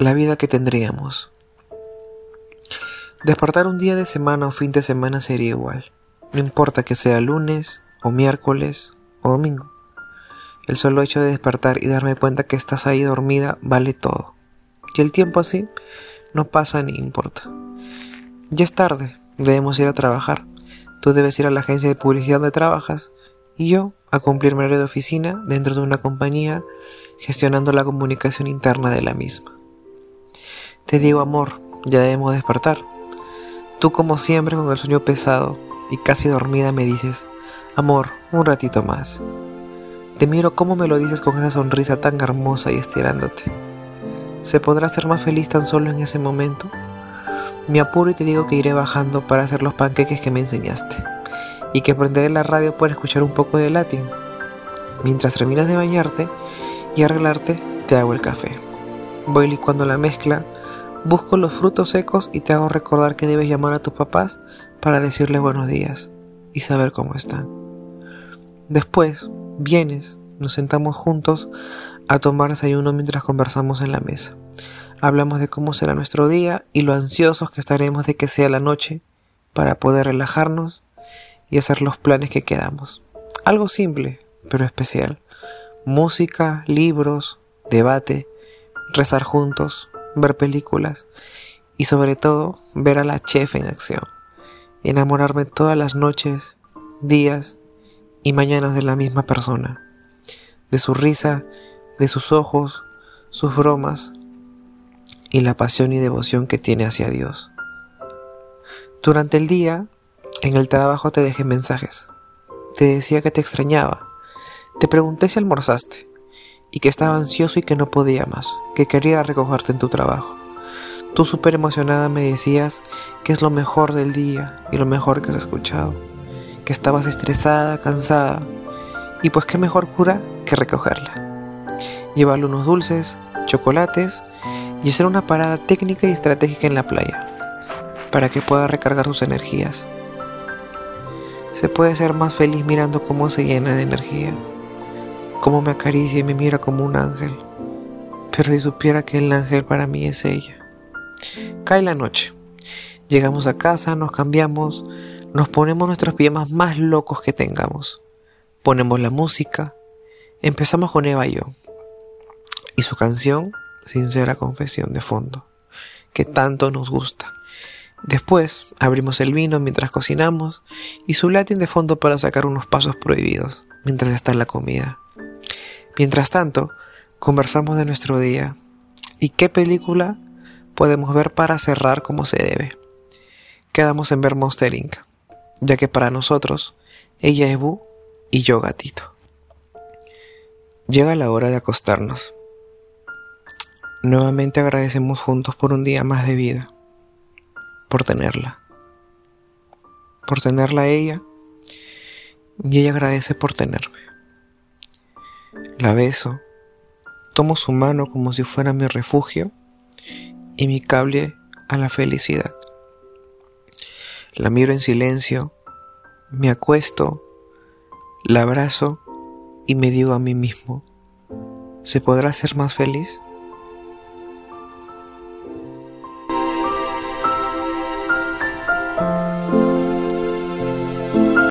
la vida que tendríamos. Despertar un día de semana o fin de semana sería igual. No importa que sea lunes o miércoles o domingo. El solo hecho de despertar y darme cuenta que estás ahí dormida vale todo. Y el tiempo así no pasa ni importa. Ya es tarde, debemos ir a trabajar. Tú debes ir a la agencia de publicidad donde trabajas y yo a cumplir mi horario de oficina dentro de una compañía gestionando la comunicación interna de la misma. Te digo, amor, ya debemos despertar. Tú como siempre con el sueño pesado y casi dormida me dices, amor, un ratito más. Te miro cómo me lo dices con esa sonrisa tan hermosa y estirándote. ¿Se podrá ser más feliz tan solo en ese momento? Me apuro y te digo que iré bajando para hacer los panqueques que me enseñaste y que prenderé la radio para escuchar un poco de latín. Mientras terminas de bañarte y arreglarte, te hago el café. Voy licuando la mezcla, busco los frutos secos y te hago recordar que debes llamar a tus papás para decirles buenos días y saber cómo están. Después, vienes, nos sentamos juntos a tomar desayuno mientras conversamos en la mesa. Hablamos de cómo será nuestro día y lo ansiosos que estaremos de que sea la noche para poder relajarnos y hacer los planes que quedamos. Algo simple, pero especial. Música, libros, debate, rezar juntos, ver películas y sobre todo ver a la chef en acción. Enamorarme todas las noches, días y mañanas de la misma persona. De su risa, de sus ojos, sus bromas y la pasión y devoción que tiene hacia Dios. Durante el día en el trabajo te dejé mensajes. Te decía que te extrañaba. Te pregunté si almorzaste y que estaba ansioso y que no podía más, que quería recogerte en tu trabajo. Tú súper emocionada me decías que es lo mejor del día y lo mejor que has escuchado, que estabas estresada, cansada, y pues qué mejor cura que recogerla. Llevarle unos dulces, chocolates y hacer una parada técnica y estratégica en la playa, para que pueda recargar sus energías. Se puede ser más feliz mirando cómo se llena de energía, cómo me acaricia y me mira como un ángel. Pero si supiera que el ángel para mí es ella. Cae la noche. Llegamos a casa, nos cambiamos, nos ponemos nuestros pijamas más locos que tengamos. Ponemos la música. Empezamos con Eva y yo. Y su canción, Sincera Confesión de fondo, que tanto nos gusta. Después abrimos el vino mientras cocinamos y su latín de fondo para sacar unos pasos prohibidos mientras está la comida. Mientras tanto, conversamos de nuestro día y qué película podemos ver para cerrar como se debe. Quedamos en ver Monster Inc., ya que para nosotros ella es Bu y yo gatito. Llega la hora de acostarnos. Nuevamente agradecemos juntos por un día más de vida por tenerla. Por tenerla ella. Y ella agradece por tenerme. La beso. Tomo su mano como si fuera mi refugio y mi cable a la felicidad. La miro en silencio, me acuesto, la abrazo y me digo a mí mismo, ¿se podrá ser más feliz?